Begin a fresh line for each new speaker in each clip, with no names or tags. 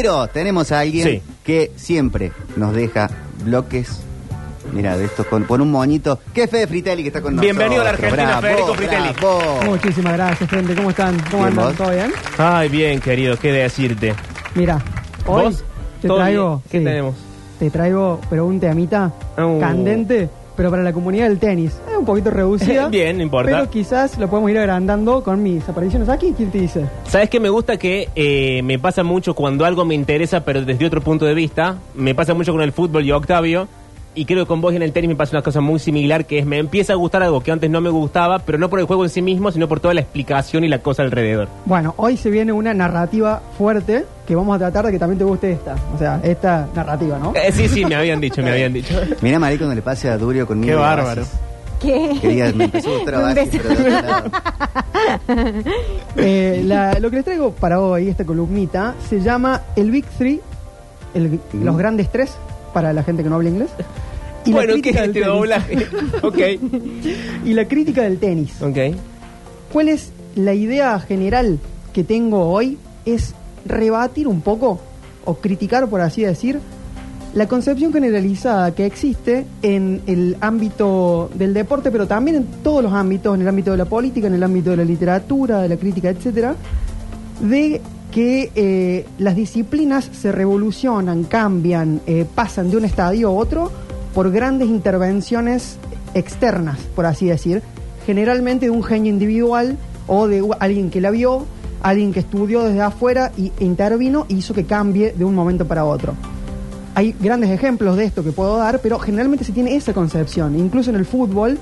Pero tenemos a alguien
Sí.
que siempre nos deja bloques. Mira, de estos con, un moñito. ¿Qué Fede Fritelli que está con
Bienvenido a la
nosotros?
Argentina, Federico Fritelli.
bravo.
Muchísimas gracias, gente. ¿Cómo están? ¿Cómo
Bien,
andan?
¿vos?
¿Todo bien?
Ay, bien, querido, qué decirte.
Mira, hoy
¿Vos?
te
¿Todo
traigo.
bien? ¿Qué
sí,
tenemos?
Te traigo, pero un temita
Uh.
candente, pero para la comunidad del tenis. Es un poquito reducida.
Bien, no importa.
Pero quizás lo podemos ir agrandando con mis apariciones aquí. ¿Quién te dice?
¿Sabes qué me gusta? Que eh, me pasa mucho cuando algo me interesa, pero desde otro punto de vista. Me pasa mucho con el fútbol y Octavio. Y creo que con vos y en el tenis me pasa una cosa muy similar, que es me empieza a gustar algo que antes no me gustaba, pero no por el juego en sí mismo, sino por toda la explicación y la cosa alrededor.
Bueno, hoy se viene una narrativa fuerte que vamos a tratar de que también te guste esta. O sea, esta narrativa, ¿no?
Eh, sí, sí, me habían dicho, me habían dicho.
Mira, Marí, cuando le pase a Durio conmigo.
Qué bárbaro.
¿Qué?
Quería, me empezó a gustar a
Un
Oasis,
beso.
pero de otro lado.
Eh, la- lo que les traigo para hoy, esta columnita, se llama el Big Three, el-
Mm.
los grandes tres, para la gente que no habla inglés. Y la
bueno, ¿qué es este
tenis.
doblaje? ok,
Y la crítica del tenis.
ok.
¿Cuál es la idea general que tengo hoy? Es rebatir un poco, o criticar, por así decir, la concepción generalizada que existe en el ámbito del deporte, pero también en todos los ámbitos, en el ámbito de la política, en el ámbito de la literatura, de la crítica, etcétera, de que eh, las disciplinas se revolucionan, cambian, eh, pasan de un estadio a otro por grandes intervenciones externas, por así decir, generalmente de un genio individual o de alguien que la vio, alguien que estudió desde afuera y intervino y hizo que cambie de un momento para otro. Hay grandes ejemplos de esto que puedo dar, pero generalmente se tiene esa concepción. Incluso en el fútbol,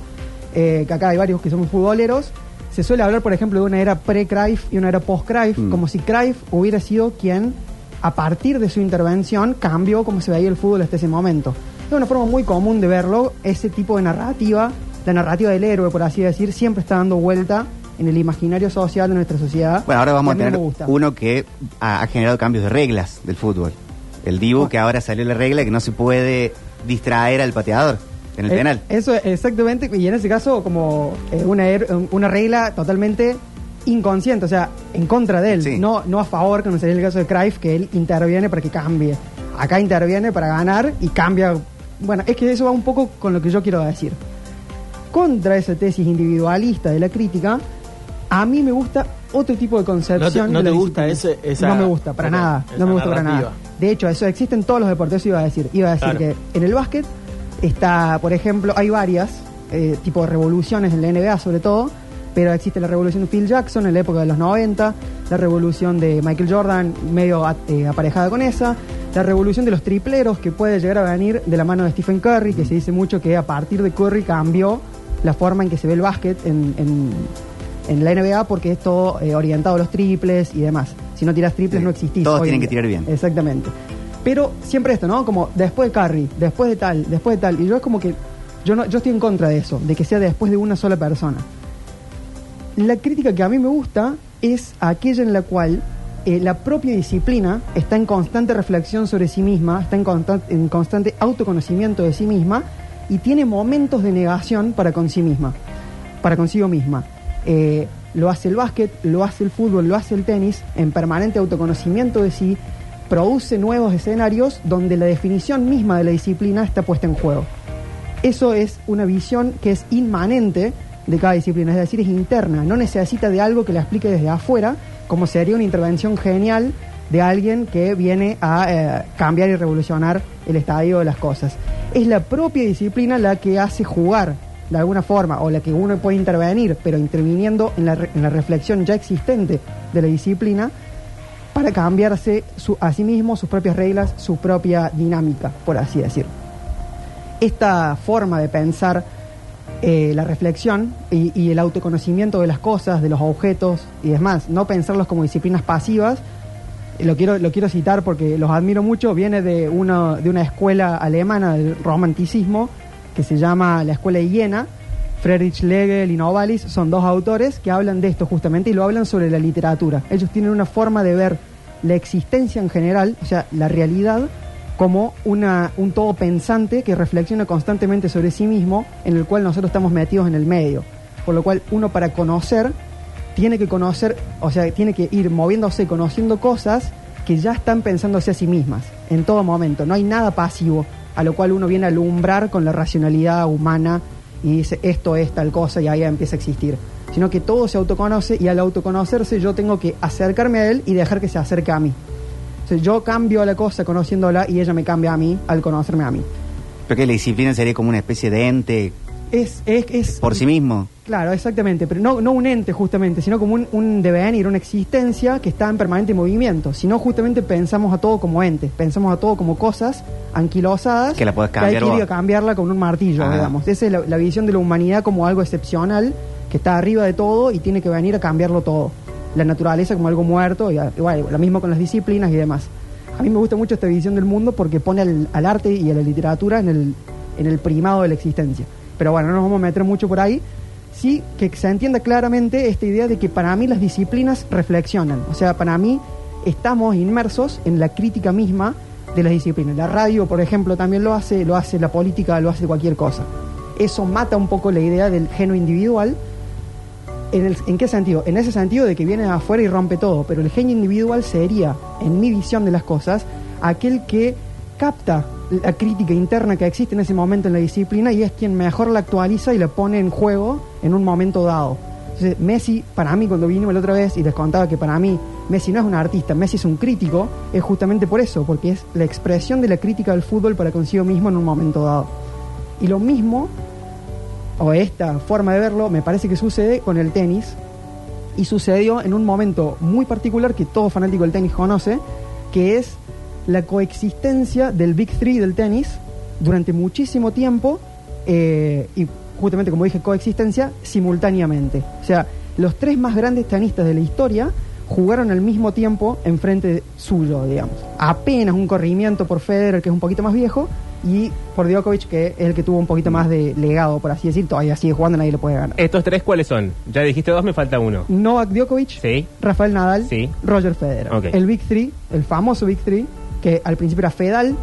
eh, que acá hay varios que somos futboleros, se suele hablar, por ejemplo, de una era pre-Cruyff y una era post-Cruyff,
Mm.
como si Cruyff hubiera sido quien, a partir de su intervención, cambió cómo se veía el fútbol hasta ese momento. Es una forma muy común de verlo, ese tipo de narrativa, la narrativa del héroe, por así decir, siempre está dando vuelta en el imaginario social de nuestra sociedad.
Bueno, ahora vamos a tener uno que ha, ha generado cambios de reglas del fútbol. El Dibu, que ahora salió la regla que no se puede distraer al pateador en el
Eh,
penal.
Eso es exactamente, y en ese caso como eh, una, una regla totalmente inconsciente, o sea, en contra de él,
Sí.
no, no a favor, como sería el caso de Cruyff, que él interviene para que cambie. Acá interviene para ganar y cambia. Bueno, es que eso va un poco con lo que yo quiero decir. Contra esa tesis individualista de la crítica, a mí me gusta otro tipo de concepción.
¿No te- no te gusta ese- esa-
No me gusta, para nada. No me gusta para nada. De hecho, eso existe en todos los deportes, iba a decir. Iba a decir
Claro.
que en el básquet está, por ejemplo, hay varias, eh, tipo de revoluciones en la NBA sobre todo, pero existe la revolución de Phil Jackson en la época de los 90, la revolución de Michael Jordan medio a- eh, aparejada con esa, la revolución de los tripleros que puede llegar a venir de la mano de Stephen Curry, que se dice mucho que a partir de Curry cambió la forma en que se ve el básquet en, en- en la NBA porque es todo eh, orientado a los triples y demás. Si no tiras triples
Sí.
no existís.
Todos tienen que tirar bien.
Exactamente. Pero siempre esto, ¿no? Como después de Curry, después de tal, después de tal. Y yo es como que yo no, yo estoy en contra de eso, de que sea después de una sola persona. La crítica que a mí me gusta es aquella en la cual eh, la propia disciplina está en constante reflexión sobre sí misma, está en, constan- en constante autoconocimiento de sí misma y tiene momentos de negación para con sí misma, para consigo misma. Eh, lo hace el básquet, lo hace el fútbol, lo hace el tenis, en permanente autoconocimiento de sí, produce nuevos escenarios donde la definición misma de la disciplina está puesta en juego. Eso es una visión que es inmanente de cada disciplina, es decir, es interna, no necesita de algo que la explique desde afuera, como sería una intervención genial de alguien que viene a eh, cambiar y revolucionar el estadio de las cosas. Es la propia disciplina la que hace jugar de alguna forma, o la que uno puede intervenir, pero interviniendo en la, en la reflexión ya existente de la disciplina, para cambiarse su- a sí mismo sus propias reglas, su propia dinámica, por así decir esta forma de pensar eh, la reflexión y, el autoconocimiento de las cosas, de los objetos y demás, no pensarlos como disciplinas pasivas, lo quiero, lo quiero citar porque los admiro mucho, viene de una, de una escuela alemana del romanticismo que se llama la Escuela de Jena. Friedrich Legel y Novalis son dos autores que hablan de esto justamente y lo hablan sobre la literatura. Ellos tienen una forma de ver la existencia en general, o sea, la realidad, como una, un todo pensante que reflexiona constantemente sobre sí mismo, en el cual nosotros estamos metidos en el medio. Por lo cual uno para conocer tiene que conocer, o sea, tiene que ir moviéndose, conociendo cosas que ya están pensándose a sí mismas en todo momento. No hay nada pasivo a lo cual uno viene a alumbrar con la racionalidad humana y dice esto es tal cosa y ahí empieza a existir. Sino que todo se autoconoce y al autoconocerse yo tengo que acercarme a él y dejar que se acerque a mí. O sea, yo cambio a la cosa conociéndola y ella me cambia a mí al conocerme a mí.
Porque la disciplina sería como una especie de ente
Es, es, es
por sí mismo.
Claro, exactamente, pero no, no un ente justamente, sino como un, un devenir, una existencia que está en permanente movimiento, sino justamente pensamos a todo como entes, pensamos a todo como cosas anquilosadas
Que la
hay
cambiar
que ir
vos.
a cambiarla con un martillo, digamos. Esa es la, la visión de la humanidad como algo excepcional, que está arriba de todo y tiene que venir a cambiarlo todo. La naturaleza como algo muerto, y, igual, lo mismo con las disciplinas y demás. A mí me gusta mucho esta visión del mundo porque pone al, al arte y a la literatura en el, en el primado de la existencia. Pero bueno, no nos vamos a meter mucho por ahí. Sí que se entienda claramente esta idea de que para mí las disciplinas reflexionan. O sea, para mí estamos inmersos en la crítica misma de las disciplinas. La radio, por ejemplo, también lo hace, lo hace la política, lo hace cualquier cosa. Eso mata un poco la idea del genio individual. ¿En, el- ¿En qué sentido? En ese sentido de que viene afuera y rompe todo, pero el genio individual sería, en mi visión de las cosas, aquel que capta la crítica interna que existe en ese momento en la disciplina y es quien mejor la actualiza y la pone en juego en un momento dado. Entonces, Messi, para mí, cuando vino la otra vez y les contaba que para mí Messi no es un artista, Messi es un crítico, es justamente por eso, porque es la expresión de la crítica del fútbol para consigo mismo en un momento dado. Y lo mismo o esta forma de verlo me parece que sucede con el tenis y sucedió en un momento muy particular que todo fanático del tenis conoce, que es la coexistencia del Big Three del tenis durante muchísimo tiempo eh, y justamente como dije coexistencia simultáneamente. O sea, los tres más grandes tenistas de la historia jugaron al mismo tiempo enfrente suyo, digamos. Apenas un corrimiento por Federer, que es un poquito más viejo, y por Djokovic, que es el que tuvo un poquito más de legado, por así decir, todavía sigue jugando, nadie le puede ganar.
¿Estos tres cuáles son? Ya dijiste dos, me falta uno.
Novak Djokovic,
Sí.
Rafael Nadal,
Sí.
Roger Federer. El Big Three, el famoso Big Three, que al principio era Fedal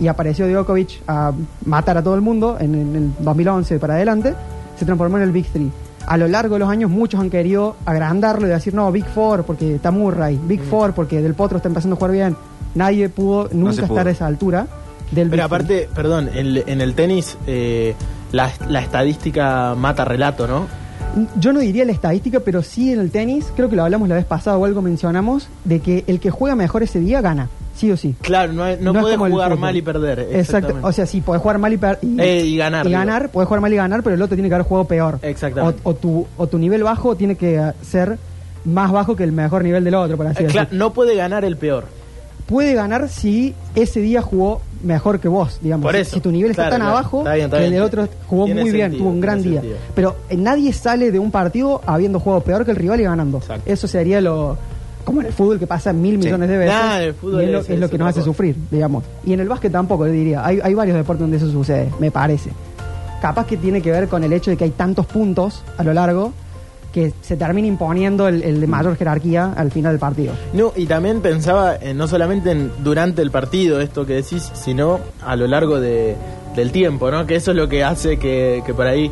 y apareció Djokovic a matar a todo el mundo en, en el 2011 para adelante, se transformó en el Big Three. A lo largo de los años muchos han querido agrandarlo y decir, no, Big Four porque está Murray, Big
Mm.
Four porque Del Potro está empezando a jugar bien. Nadie pudo nunca estar a esa altura del
Pero aparte, perdón, en, en el tenis eh, la, la estadística mata relato, ¿no?
Yo no diría la estadística, pero sí en el tenis, creo que lo hablamos la vez pasada o algo mencionamos, de que el que juega mejor ese día gana, sí o sí.
Claro, no, no,
No es
podés
como el
jugar mal y perder.
Exacto. O sea, sí, podés jugar mal y, y,
Eh, y ganar,
Y ganar, podés jugar mal y ganar, pero el otro tiene que haber jugado peor.
Exactamente.
O, o tu, o tu nivel bajo tiene que ser más bajo que el mejor nivel del otro, por así
Eh,
decirlo.
cla- no puede ganar el peor.
Puede ganar si ese día jugó mejor que vos, digamos.
Por
Si-
eso.
Si tu nivel está tan
claro.
abajo,
Está bien, está
que el del otro jugó muy bien,
sentido,
tuvo un gran día.
sentido.
Pero eh, nadie sale de un partido habiendo jugado peor que el rival y ganando.
Exacto.
Eso sería lo... Como en el fútbol que pasa mil
Sí.
millones de veces.
Nah, el fútbol
es lo,
es-
es lo que nos hace sufrir, digamos. Y en el básquet tampoco, yo diría. Hay, hay varios deportes donde eso sucede, me parece. Capaz que tiene que ver con el hecho de que hay tantos puntos a lo largo que se termina imponiendo el, el de mayor jerarquía al final del partido.
No, y también pensaba eh, no solamente en, durante el partido, esto que decís, sino a lo largo de, del tiempo, ¿no? Que eso es lo que hace que, que por ahí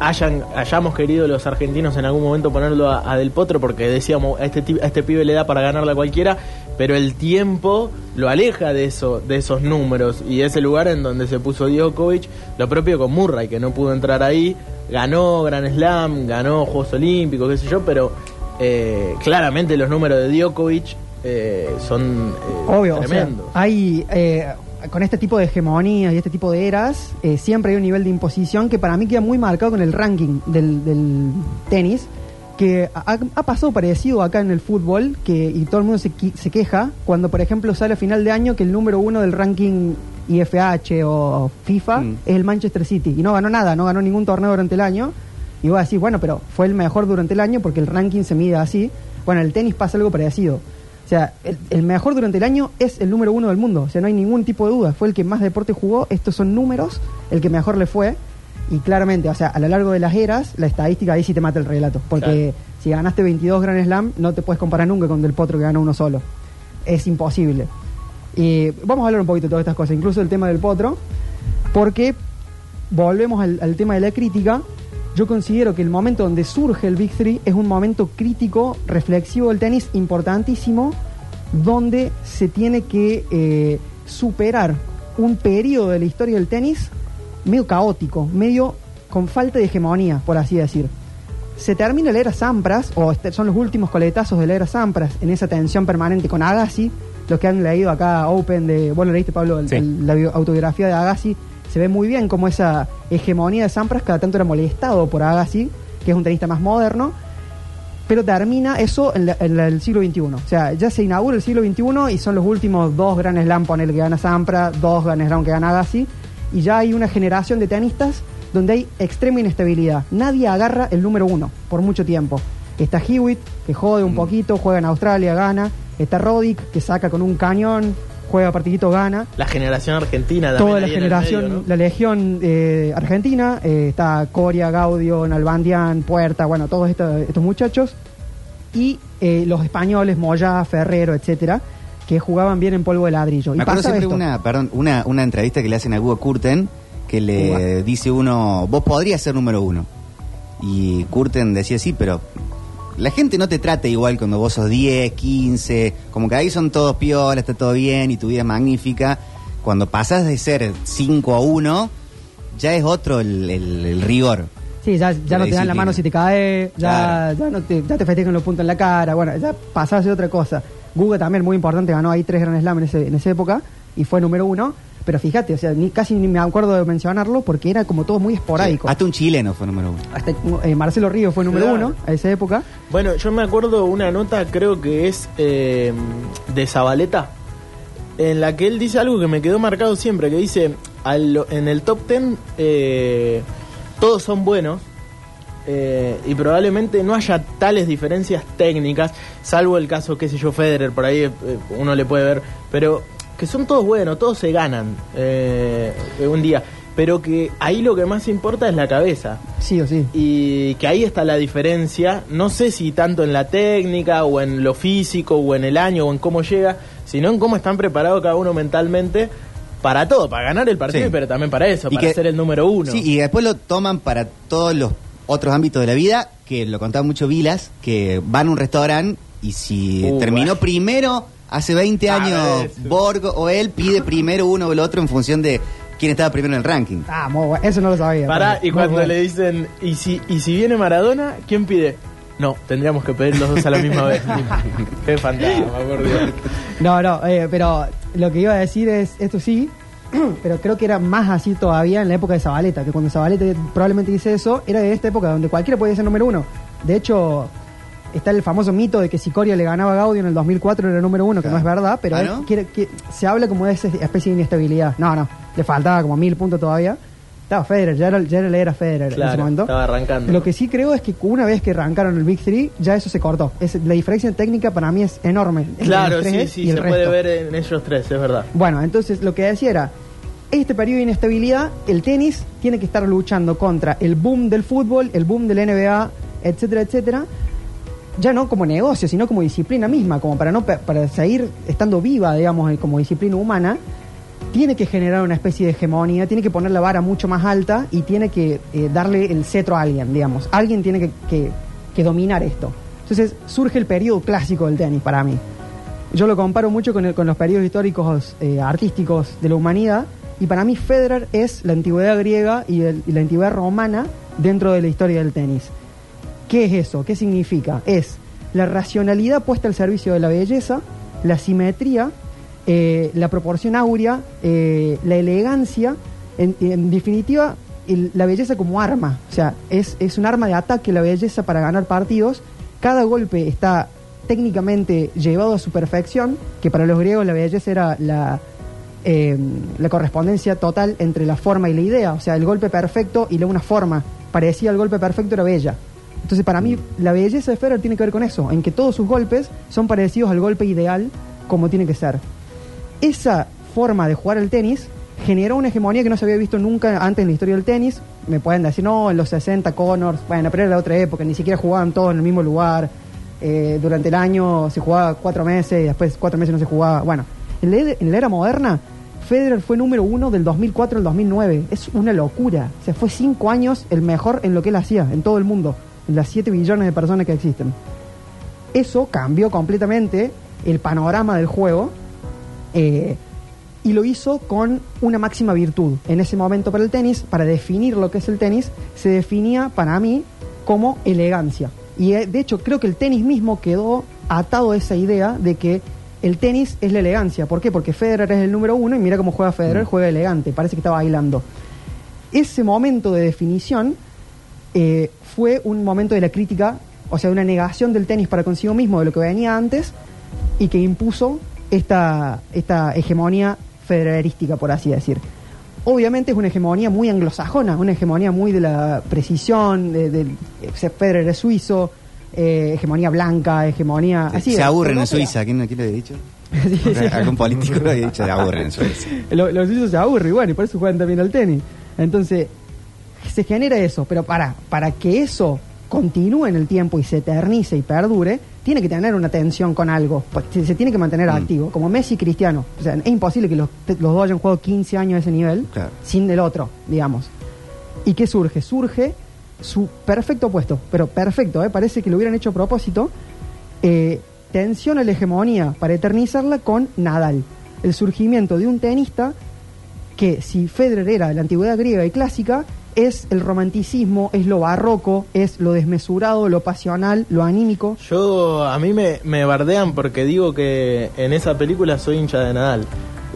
hayan, hayamos querido los argentinos en algún momento ponerlo a, a Del Potro porque decíamos, a este, a este pibe le da para ganarle a cualquiera, pero el tiempo lo aleja de, eso, de esos números y ese lugar en donde se puso Djokovic, lo propio con Murray, que no pudo entrar ahí, ganó Grand Slam, ganó Juegos Olímpicos, qué sé yo, pero eh, claramente los números de Djokovic eh, son eh,
Obvio, o sea,
tremendos.
hay eh, con este tipo de hegemonías y este tipo de eras, eh, siempre hay un nivel de imposición que para mí queda muy marcado con el ranking del, del tenis, que ha, ha pasado parecido acá en el fútbol, que y todo el mundo se, se queja cuando, por ejemplo, sale a final de año que el número uno del ranking IFH o FIFA
Mm.
es el Manchester City y no ganó nada, no ganó ningún torneo durante el año. Y vos decís, bueno, pero fue el mejor durante el año porque el ranking se mide así. Bueno, en el tenis pasa algo parecido. O sea, el, el mejor durante el año es el número uno del mundo. O sea, no hay ningún tipo de duda. Fue el que más deporte jugó. Estos son números. El que mejor le fue. Y claramente, o sea, a lo largo de las eras, la estadística ahí sí te mata el relato. Porque si ganaste 22 Grand Slam, no te puedes comparar nunca con Del Potro que ganó uno solo. Es imposible. Y vamos a hablar un poquito de todas estas cosas, incluso el tema del Potro. Porque volvemos al, al tema de la crítica. Yo considero que el momento donde surge el Big Three es un momento crítico, reflexivo del tenis, importantísimo, donde se tiene que eh, superar un periodo de la historia del tenis medio caótico, medio con falta de hegemonía, por así decir. Se termina la era Sampras, o este- son los últimos coletazos de la era Sampras, en esa tensión permanente con Agassi. Los que han leído acá Open de. Bueno, leíste, Pablo, el-
Sí.
el- la bio- autobiografía de Agassi. Se ve muy bien cómo esa hegemonía de Sampras cada tanto era molestado por Agassi, que es un tenista más moderno. Pero termina eso en, la- en la- el siglo XXI. O sea, ya se inaugura el siglo XXI y son los últimos dos Grand Slam, ponele que gana Sampras, dos Grand Slam que gana Agassi. Y ya hay una generación de tenistas donde hay extrema inestabilidad. Nadie agarra el número uno por mucho tiempo. Está Hewitt, que jode un poquito, juega en Australia, gana. Está Roddick, que saca con un cañón, juega partidito, gana.
La generación argentina también.
Toda la generación,
medio, ¿no?
la legión eh, argentina, eh, está Coria, Gaudio, Nalbandian, Puerta, bueno, todos estos, estos muchachos. Y eh, los españoles, Moya, Ferrero, etcétera, que jugaban bien en polvo de ladrillo. Y
Me acuerdo
pasaba
siempre
esto.
una, perdón, una, una entrevista que le hacen a Hugo Curten que le dice uno, vos podrías ser número uno. Y Curten decía sí, pero la gente no te trata igual cuando vos sos 10, 15, como que ahí son todos piola, está todo bien y tu vida es magnífica. Cuando pasas de ser 5 a 1, ya es otro el, el- el rigor.
Sí, ya, ya no te dan la mano si te cae, ya,
Claro.
ya, no te, ya te festejan los puntos en la cara, bueno, ya pasás de otra cosa. Guga también, muy importante, ganó ahí tres Grand Slam en, ese- en esa época y fue número uno. Pero fíjate, o sea, ni, casi ni me acuerdo de mencionarlo porque era como todo muy esporádico.
Hasta un chileno fue número uno.
Hasta eh, Marcelo Ríos fue número
Claro.
uno a esa época.
Bueno, yo me acuerdo una nota, creo que es eh, de Zabaleta, en la que él dice algo que me quedó marcado siempre, que dice, al- en el top 10 eh, todos son buenos eh, y probablemente no haya tales diferencias técnicas, salvo el caso, qué sé yo, Federer, por ahí eh, uno le puede ver, pero que son todos buenos, todos se ganan eh, un día, pero que ahí lo que más importa es la cabeza
Sí o sí.
y que ahí está la diferencia, no sé si tanto en la técnica o en lo físico o en el año o en cómo llega, sino en cómo están preparados cada uno mentalmente para todo, para ganar el partido,
Sí.
pero también para eso,
Y
para
que-
ser el número uno.
Sí, y después lo toman para todos los otros ámbitos de la vida, que lo contaba mucho Vilas, que van a un restaurante y si
Uh,
terminó
bueno.
primero, hace 20
Ah,
años,
eso.
Borgo o él pide primero uno o el otro en función de quién estaba primero en el ranking.
Ah, muy bueno. Eso no lo sabía.
Pará, y cuando
bueno.
le dicen, ¿y si, ¿y si viene Maradona, quién pide? No, tendríamos que pedir los dos a la misma vez. Qué fantasma, por Dios.
No, no, eh, pero lo que iba a decir es, esto sí, pero creo que era más así todavía en la época de Zabaleta, que cuando Zabaleta probablemente dice eso, era de esta época donde cualquiera podía ser número uno. De hecho, está el famoso mito de que si Coria le ganaba a Gaudio en el 2004 era número uno, que no es verdad, pero
Ah,
quiere- que- se habla como de esa especie de inestabilidad. No, no, le faltaba como mil puntos todavía. Estaba Federer, ya era, ya era la era Federer en ese momento.
estaba arrancando.
Lo que sí creo es que una vez que arrancaron el Big Three, ya eso se cortó. Es, la diferencia técnica para mí es enorme.
Claro, sí, sí,
el
se puede ver en ellos tres, es verdad.
Bueno, entonces lo que decía era, este periodo de inestabilidad, el tenis tiene que estar luchando contra el boom del fútbol, el boom del NBA, etcétera, etcétera. Ya no como negocio, sino como disciplina misma, como para no para seguir estando viva, digamos, eh, como disciplina humana, tiene que generar una especie de hegemonía, tiene que poner la vara mucho más alta y tiene que eh, darle el cetro a alguien, digamos. Alguien tiene que, que- dominar esto. Entonces surge el periodo clásico del tenis para mí. Yo lo comparo mucho con, con los periodos históricos eh, artísticos de la humanidad y para mí Federer es la antigüedad griega y, y la antigüedad romana dentro de la historia del tenis. ¿Qué es eso? ¿Qué significa? Es la racionalidad puesta al servicio de la belleza, la simetría, eh, la proporción áurea, eh, la elegancia, en, en definitiva, la belleza como arma. O sea, es, es un arma de ataque la belleza para ganar partidos. Cada golpe está técnicamente llevado a su perfección, que para los griegos la belleza era la, eh, la correspondencia total entre la forma y la idea. O sea, el golpe perfecto y la una forma parecía al golpe perfecto era bella. Entonces, para mí, la belleza de Federer tiene que ver con eso, en que todos sus golpes son parecidos al golpe ideal como tiene que ser. Esa forma de jugar al tenis generó una hegemonía que no se había visto nunca antes en la historia del tenis. Me pueden decir, no, en los 60 Connors, bueno, pero era otra época, ni siquiera jugaban todos en el mismo lugar. Eh, durante el año se jugaba cuatro meses y después cuatro meses no se jugaba. Bueno, en la, en la era moderna, Federer fue número uno del 2004 al 2009. Es una locura. O sea, fue cinco años el mejor en lo que él hacía, en todo el mundo, las 7 billones de personas que existen. Eso cambió completamente el panorama del juego. eh, y lo hizo con una máxima virtud. En ese momento para el tenis, para definir lo que es el tenis, se definía para mí como elegancia. Y eh, de hecho creo que el tenis mismo quedó atado a esa idea de que el tenis es la elegancia. ¿Por qué? Porque Federer es el número uno y mira cómo juega Federer, juega elegante, parece que está bailando. Ese momento de definición eh, fue un momento de la crítica, o sea, una negación del tenis para consigo mismo de lo que venía antes y que impuso esta, esta hegemonía federerística, por así decir. Obviamente es una hegemonía muy anglosajona, una hegemonía muy de la precisión, de, de- Federer es suizo, eh, hegemonía blanca, hegemonía... Así
se aburren en. Suiza. ¿Quién, quién lo había dicho?
Sí, sí.
Algún político lo había dicho, se aburren en Suiza.
Lo- los suizos se aburren, y bueno, y por eso juegan también al tenis. Entonces, se genera eso, pero para, para que eso continúe en el tiempo y se eternice y perdure, tiene que tener una tensión con algo, pues, se, se tiene que mantener
Mm.
activo, como Messi y Cristiano. O sea, es imposible que los, los dos hayan jugado 15 años a ese nivel
Claro.
sin el otro, digamos. ¿Y qué surge? Surge su perfecto opuesto, pero perfecto, ¿eh? parece que lo hubieran hecho a propósito. Eh, tensión a la hegemonía para eternizarla con Nadal. El surgimiento de un tenista que, si Federer era de la antigüedad griega y clásica, es el romanticismo, es lo barroco, es lo desmesurado, lo pasional, lo anímico.
Yo, a mí me, me bardean porque digo que en esa película soy hincha de Nadal.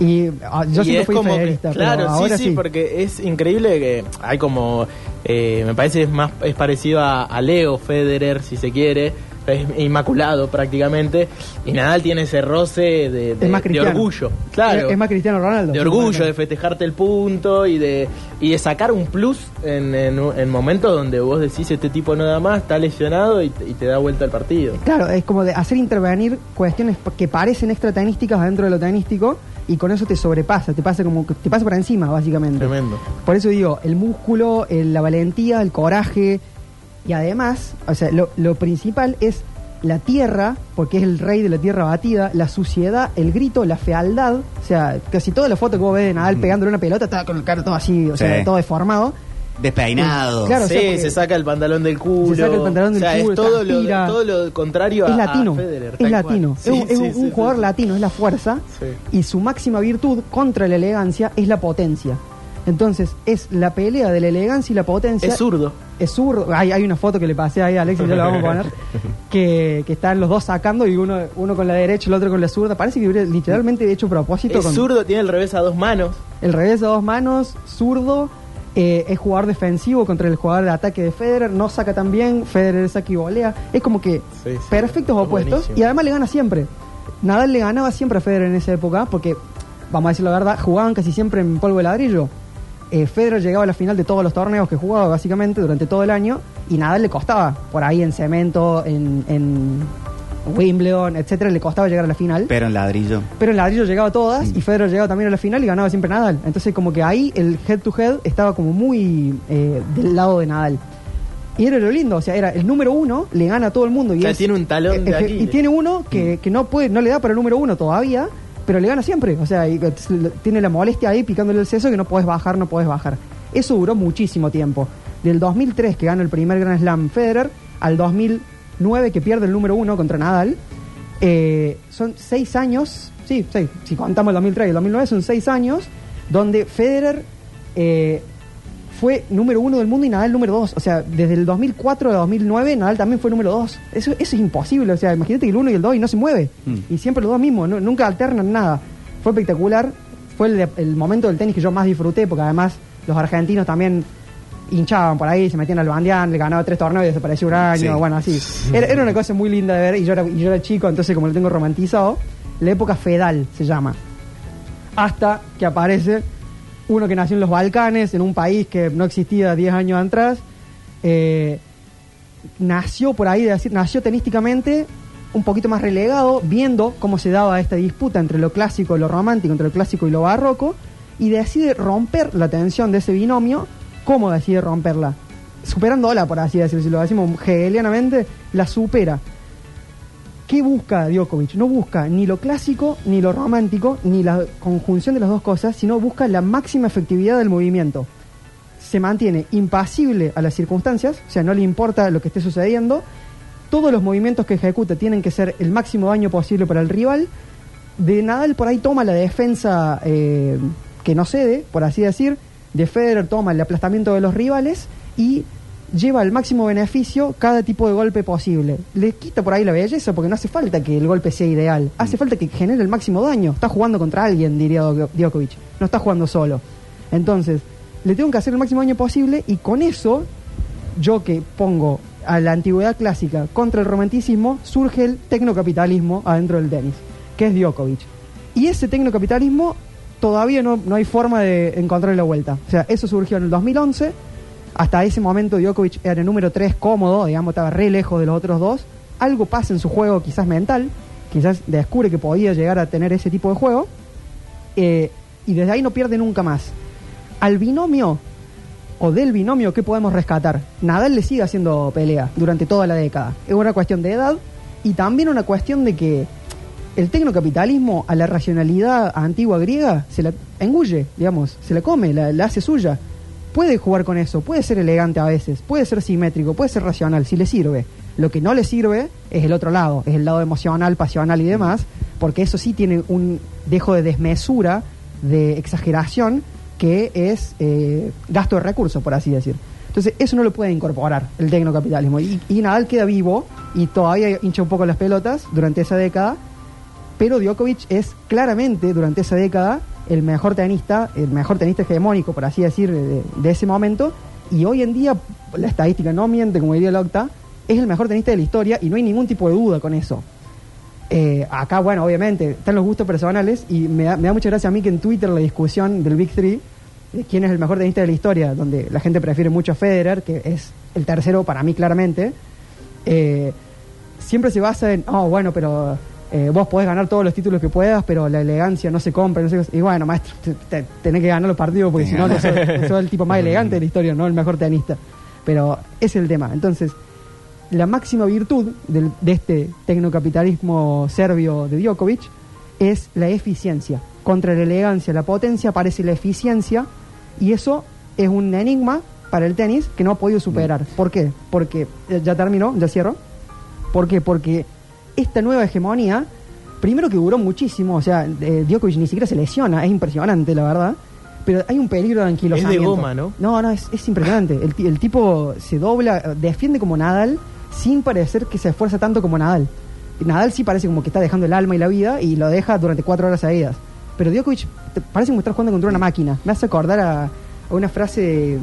Y ah, yo
Y
siempre fui
como que-
federerista, pero
claro,
ahora
sí, sí,
sí.
porque es increíble que hay como, eh, me parece es más es parecido a, a Leo Federer, si se quiere, es inmaculado prácticamente, y Nadal tiene ese roce de, de-
Es más
de
cristiano.
orgullo, claro,
Es, es más Cristiano Ronaldo.
de orgullo, de festejarte el punto y de y de sacar un plus en, en, en momentos donde vos decís este tipo no da más, está lesionado y, te- y te da vuelta el partido.
Claro, es como de hacer intervenir cuestiones que parecen extratenísticas dentro de lo tenístico y con eso te sobrepasa, te pasa como te pasa por encima, básicamente.
Tremendo.
Por eso digo, el músculo, el- la valentía, el coraje y además, o sea, lo, lo principal es la tierra, porque es el rey de la tierra batida, la suciedad, el grito, la fealdad, o sea, casi toda la foto que vos ves de Nadal pegándole una pelota está con el cara todo así, o sea,
Sí.
todo deformado.
Despeinado.
Claro, o
sí,
sea,
se saca el pantalón del culo.
Se saca el pantalón del
o sea,
culo,
es todo lo,
transpira.
todo lo contrario a,
es
a
latino,
Federer.
es latino, es, un-
Sí,
es un,
sí,
un
sí,
jugador
sí.
latino, es la fuerza
Sí.
y su máxima virtud contra la elegancia es la potencia. Entonces, es la pelea de la elegancia y la potencia.
Es zurdo.
Es zurdo. Hay, hay una foto que le pasé ahí a Alexis, ya la vamos a poner. Que, que están los dos sacando y uno, uno con la derecha y el otro con la zurda. Parece que hubiera literalmente hecho a propósito
Es
con
zurdo, tiene el revés a dos manos.
el revés de dos manos, zurdo. eh, es jugador defensivo contra el jugador de ataque de Federer. No saca tan bien. Federer saca y volea. Es como que
Sí, sí.
perfectos
Es
opuestos.
buenísimo.
Y además le gana siempre. Nadal le ganaba siempre a Federer en esa época porque, vamos a decir la verdad, jugaban casi siempre en polvo de ladrillo. Eh, Federer llegaba a la final de todos los torneos que jugaba básicamente durante todo el año y Nadal le costaba por ahí en cemento, en, en Wimbledon, etcétera, le costaba llegar a la final.
Pero en ladrillo.
Pero el ladrillo llegaba a todas
Mm.
y Federer llegaba también a la final y ganaba siempre Nadal. Entonces como que ahí el head to head estaba como muy eh, del lado de Nadal. Y era lo lindo, o sea, era el número uno, le gana a todo el mundo. Y
O sea,
es-
tiene un talón de Aquiles.
Y tiene uno que, que no puede, no le da para el número uno todavía, pero le gana siempre. O sea, tiene la molestia ahí picándole el seso que no puedes bajar, no puedes bajar. Eso duró muchísimo tiempo. Del 2003 que gana el primer Grand Slam Federer al 2009 que pierde el número uno contra Nadal. Eh, son seis años, sí, seis, si contamos el 2003 y el 2009 son seis años donde Federer eh, fue número uno del mundo y Nadal número dos. O sea, desde el 2004 a 2009 Nadal también fue número dos. Eso, eso es imposible. O sea, imagínate que el uno y el dos y no se mueve.
Mm.
Y siempre los dos mismos, no- nunca alternan nada. Fue espectacular. Fue el, momento del tenis que yo más disfruté porque además los argentinos también hinchaban por ahí, se metían al bandeán, le ganaba tres torneos y desapareció un año,
Sí.
bueno, así. Era, era una cosa muy linda de ver y yo, era, y yo era chico, entonces como lo tengo romantizado, la época fedal se llama. Hasta que aparece uno que nació en los Balcanes, en un país que no existía 10 años atrás, eh, nació por ahí, de decir, nació tenísticamente un poquito más relegado, viendo cómo se daba esta disputa entre lo clásico y lo romántico, entre lo clásico y lo barroco, y decide romper la tensión de ese binomio. ¿Cómo decide romperla? Superándola, por así decirlo, si lo decimos hegelianamente, la supera. ¿Qué busca Djokovic? No busca ni lo clásico, ni lo romántico, ni la conjunción de las dos cosas, sino busca la máxima efectividad del movimiento. Se mantiene impasible a las circunstancias, o sea, no le importa lo que esté sucediendo, todos los movimientos que ejecuta tienen que ser el máximo daño posible para el rival. De Nadal por ahí toma la defensa eh, que no cede, por así decir. De Federer toma el aplastamiento de los rivales y lleva al máximo beneficio cada tipo de golpe posible. Le quita por ahí la belleza porque no hace falta que el golpe sea ideal. Hace falta que genere el máximo daño. Está jugando contra alguien, diría Djo- Djokovic. No está jugando solo. Entonces, le tengo que hacer el máximo daño posible y con eso, yo que pongo a la antigüedad clásica contra el romanticismo, surge el tecnocapitalismo adentro del tenis, que es Djokovic. Y ese tecnocapitalismo todavía no, no hay forma de encontrarle la vuelta. O sea, eso surgió en el 2011. Hasta ese momento Djokovic era el número 3 cómodo, digamos, estaba re lejos de los otros dos. Algo pasa en su juego, quizás mental, quizás descubre que podía llegar a tener ese tipo de juego. eh, y desde ahí no pierde nunca más. Al binomio, o del binomio, ¿qué podemos rescatar? Nadal le sigue haciendo pelea durante toda la década. Es una cuestión de edad y también una cuestión de que el tecnocapitalismo a la racionalidad antigua griega se la engulle, digamos, se la come, la, la hace suya. Puede jugar con eso, puede ser elegante a veces, puede ser simétrico, puede ser racional, si le sirve. Lo que no le sirve es el otro lado, es el lado emocional, pasional y demás, porque eso sí tiene un dejo de desmesura, de exageración, que es eh, gasto de recursos, por así decir. Entonces, eso no lo puede incorporar el tecnocapitalismo. Y, y Nadal queda vivo y todavía hincha un poco las pelotas durante esa década, pero Djokovic es claramente durante esa década el mejor tenista, el mejor tenista hegemónico, por así decir, de, ese momento. Y hoy en día, la estadística no miente, como diría el Octa, es el mejor tenista de la historia y no hay ningún tipo de duda con eso. Eh, acá, bueno, obviamente, están los gustos personales y me da, me da mucha gracia a mí que en Twitter la discusión del Big Three, de quién es el mejor tenista de la historia, donde la gente prefiere mucho a Federer, que es el tercero para mí claramente, eh, siempre se basa en, oh, bueno, pero eh, vos podés ganar todos los títulos que puedas, pero la elegancia no se compra. No sé qué. y bueno, maestro, te- te- tenés que ganar los partidos porque si no, no sos, el tipo más elegante de la historia, no el mejor tenista. Pero ese es el tema. Entonces, la máxima virtud del- de este tecnocapitalismo serbio de Djokovic es la eficiencia. Contra la elegancia, la potencia, aparece la eficiencia y eso es un enigma para el tenis que no ha podido superar. ¿Por qué? Porque, eh, ya terminó, ya cierro. ¿Por qué? Porque esta nueva hegemonía, primero que duró muchísimo, o sea, eh, Djokovic ni siquiera se lesiona, es impresionante, la verdad. Pero hay un peligro de anquilosamiento.
goma, ¿no?
No, no, es, es impresionante. El, ti- el tipo se dobla, eh, defiende como Nadal, sin parecer que se esfuerza tanto como Nadal. Nadal sí parece como que está dejando el alma y la vida y lo deja durante cuatro horas seguidas. Pero Djokovic parece como estar jugando contra una máquina. Me hace acordar a, a una frase de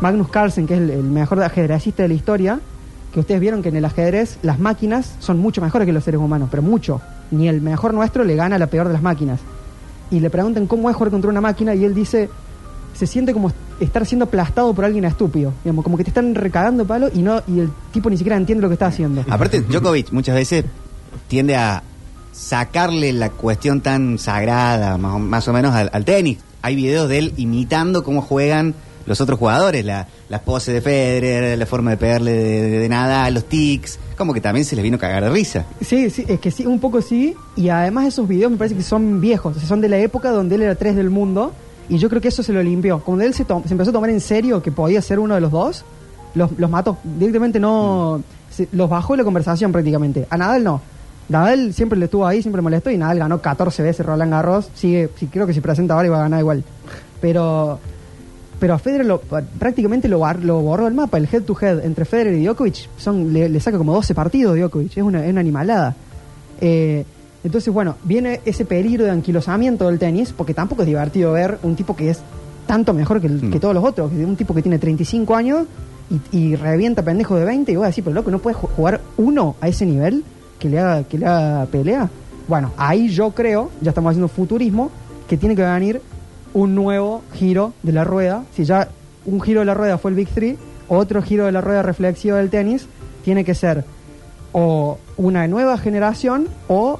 Magnus Carlsen, que es el, el mejor ajedrecista de la historia, que ustedes vieron que en el ajedrez las máquinas son mucho mejores que los seres humanos, pero mucho. Ni el mejor nuestro le gana a la peor de las máquinas. Y le preguntan cómo es jugar contra una máquina y él dice, se siente como estar siendo aplastado por alguien estúpido. Digamos, como que te están recagando palo y no y el tipo ni siquiera entiende lo que está haciendo.
Aparte, Djokovic muchas veces tiende a sacarle la cuestión tan sagrada, más o, más o menos, al, al tenis. Hay videos de él imitando cómo juegan los otros jugadores, la, las poses de Federer, la forma de pegarle de, de, de nada, los tics, como que también se les vino a cagar de risa.
Sí, sí, es que sí, un poco sí. Y además esos videos me parece que son viejos, o sea, son de la época donde él era tres del mundo. Y yo creo que eso se lo limpió. Cuando él se, se empezó a tomar en serio que podía ser uno de los dos, los, los mató. Directamente no... se- los bajó de la conversación prácticamente. A Nadal no. Nadal siempre le estuvo ahí, siempre molestó y Nadal ganó 14 veces Roland Garros. Sigue, sí, creo que si presenta ahora iba a ganar igual. Pero pero a Federer lo- prácticamente lo, lo borró del mapa. El head to head entre Federer y Djokovic son, le, le saca como 12 partidos Djokovic. Es una, es una animalada. Eh, entonces, bueno, viene ese peligro de anquilosamiento del tenis, porque tampoco es divertido ver un tipo que es tanto mejor que, el-
Mm.
que todos los otros. Un tipo que tiene 35 años y, y revienta pendejo de 20 y voy a decir, pero loco, ¿no puedes ju- jugar uno a ese nivel que le haga, que le haga pelea? Bueno, ahí yo creo, ya estamos haciendo futurismo, que tiene que venir un nuevo giro de la rueda. Si ya un giro de la rueda fue el Big Three, otro giro de la rueda reflexiva del tenis tiene que ser o una nueva generación o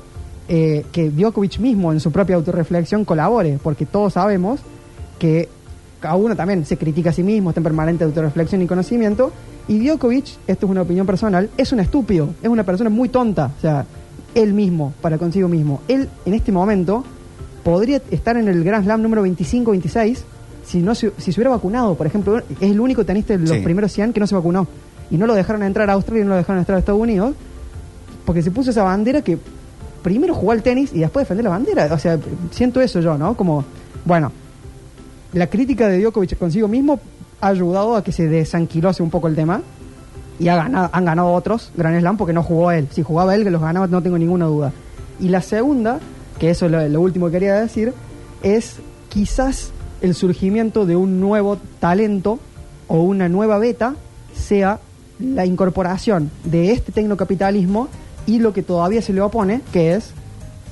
eh, que Djokovic mismo en su propia autorreflexión colabore, porque todos sabemos que cada uno también se critica a sí mismo, está en permanente autorreflexión y conocimiento, y Djokovic, esto es una opinión personal, es un estúpido, es una persona muy tonta, o sea, él mismo, para consigo mismo. Él, en este momento, podría estar en el Grand Slam número 25-26 si, no se, si se hubiera vacunado, por ejemplo, es el único tenista de los
Sí.
primeros 100 que no se vacunó. Y no lo dejaron entrar a Australia y no lo dejaron entrar a Estados Unidos porque se puso esa bandera que primero jugó al tenis y después defender la bandera. O sea, siento eso yo, ¿no? Como, bueno, la crítica de Djokovic consigo mismo ha ayudado a que se desanquilose un poco el tema y ha ganado, han ganado otros Grand Slam porque no jugó él. Si jugaba él, que los ganaba, no tengo ninguna duda. Y la segunda, que eso es lo, lo último que quería decir, es quizás el surgimiento de un nuevo talento o una nueva beta sea la incorporación de este tecnocapitalismo y lo que todavía se le opone, que es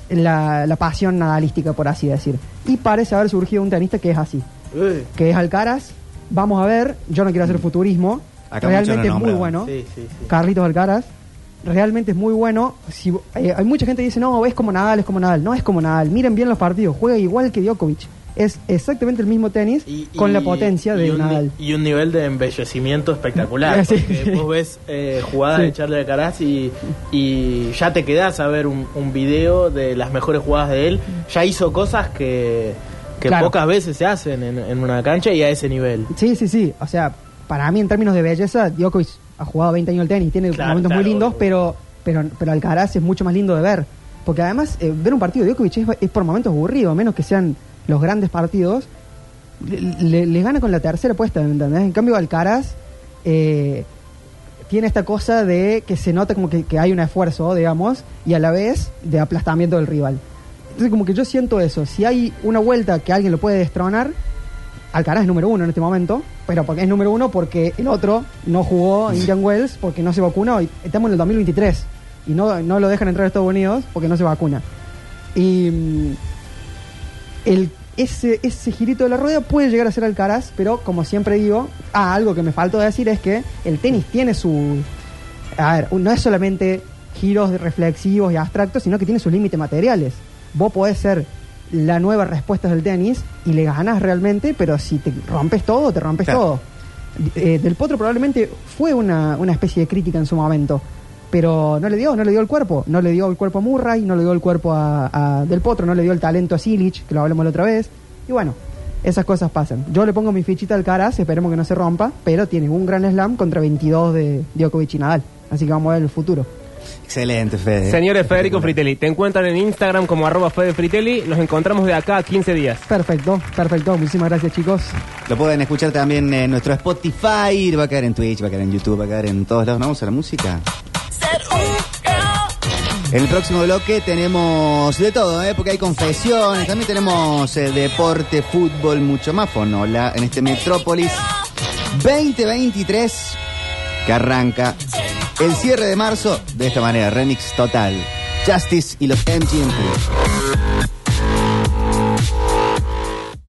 la, la pasión nadalística, por así decir. Y parece haber surgido un tenista que es así,
Uy.
que es Alcaraz. Vamos a ver, yo no quiero hacer futurismo,
Acá
realmente es muy bueno.
Sí, sí, sí.
Carlitos Alcaraz. Realmente es muy bueno. Si, eh, hay mucha gente que dice, no, es como Nadal, es como Nadal. No es como Nadal. Miren bien los partidos. Juega igual que Djokovic. Es exactamente el mismo tenis
Y-
con la potencia de
un,
Nadal.
Y un nivel de embellecimiento espectacular.
Sí.
Porque vos ves eh, jugadas
Sí.
de Charlie Alcaraz y, y ya te quedás a ver un, un video de las mejores jugadas de él. Ya hizo cosas que, que
Claro.
pocas veces se hacen en, en una cancha y a ese nivel.
Sí, sí, sí. O sea, para mí en términos de belleza, Djokovic ha jugado 20 años al tenis. Tiene
Claro,
momentos
claro,
muy lindos, pero, pero, pero Alcaraz es mucho más lindo de ver. Porque además, eh, ver un partido de Djokovic es, es por momentos aburrido, a menos que sean los grandes partidos. Le, le- le gana con la tercera puesta, ¿me entendés? En cambio, Alcaraz eh, tiene esta cosa de que se nota como que, que hay un esfuerzo, digamos, y a la vez de aplastamiento del rival. Entonces, como que yo siento eso. Si hay una vuelta que alguien lo puede destronar, Alcaraz es número uno en este momento, pero porque es número uno porque el otro no jugó Indian Wells porque no se vacunó. Y estamos en el 2023 y no, no lo dejan entrar a Estados Unidos porque no se vacuna. Y mm, ese, ese girito de la rueda puede llegar a ser Alcaraz, pero como siempre digo, ah, algo que me faltó decir es que el tenis tiene su... A ver, no es solamente giros reflexivos y abstractos, sino que tiene sus límites materiales. Vos podés ser la nueva respuesta del tenis y le ganas realmente, pero si te rompes todo, te rompes
Claro.
todo. Eh, del Potro probablemente fue una, una especie de crítica en su momento, pero no le dio, no le dio el cuerpo, no le dio el cuerpo a Murray, no le dio el cuerpo a, a Del Potro, no le dio el talento a Silich, que lo hablamos la otra vez, y bueno, esas cosas pasan. Yo le pongo mi fichita al Caraz, esperemos que no se rompa, pero tiene un gran slam contra 22 de Djokovic y Nadal, así que vamos a ver el futuro.
Excelente, Fede.
Señores Federico Fritelli, te encuentran en Instagram como arroba Fede Fritelli. Nos encontramos de acá a 15 días.
Perfecto, perfecto, muchísimas gracias chicos.
Lo pueden escuchar también en nuestro Spotify, va a caer en Twitch, va a caer en YouTube, va a caer en todos lados. ¿No vamos a la música? En el próximo bloque tenemos de todo, ¿eh? porque hay confesiones, también tenemos eh, deporte, fútbol, mucho más fonola en este Metrópolis 2023 que arranca el cierre de marzo de esta manera, remix total. Justice y los MGM.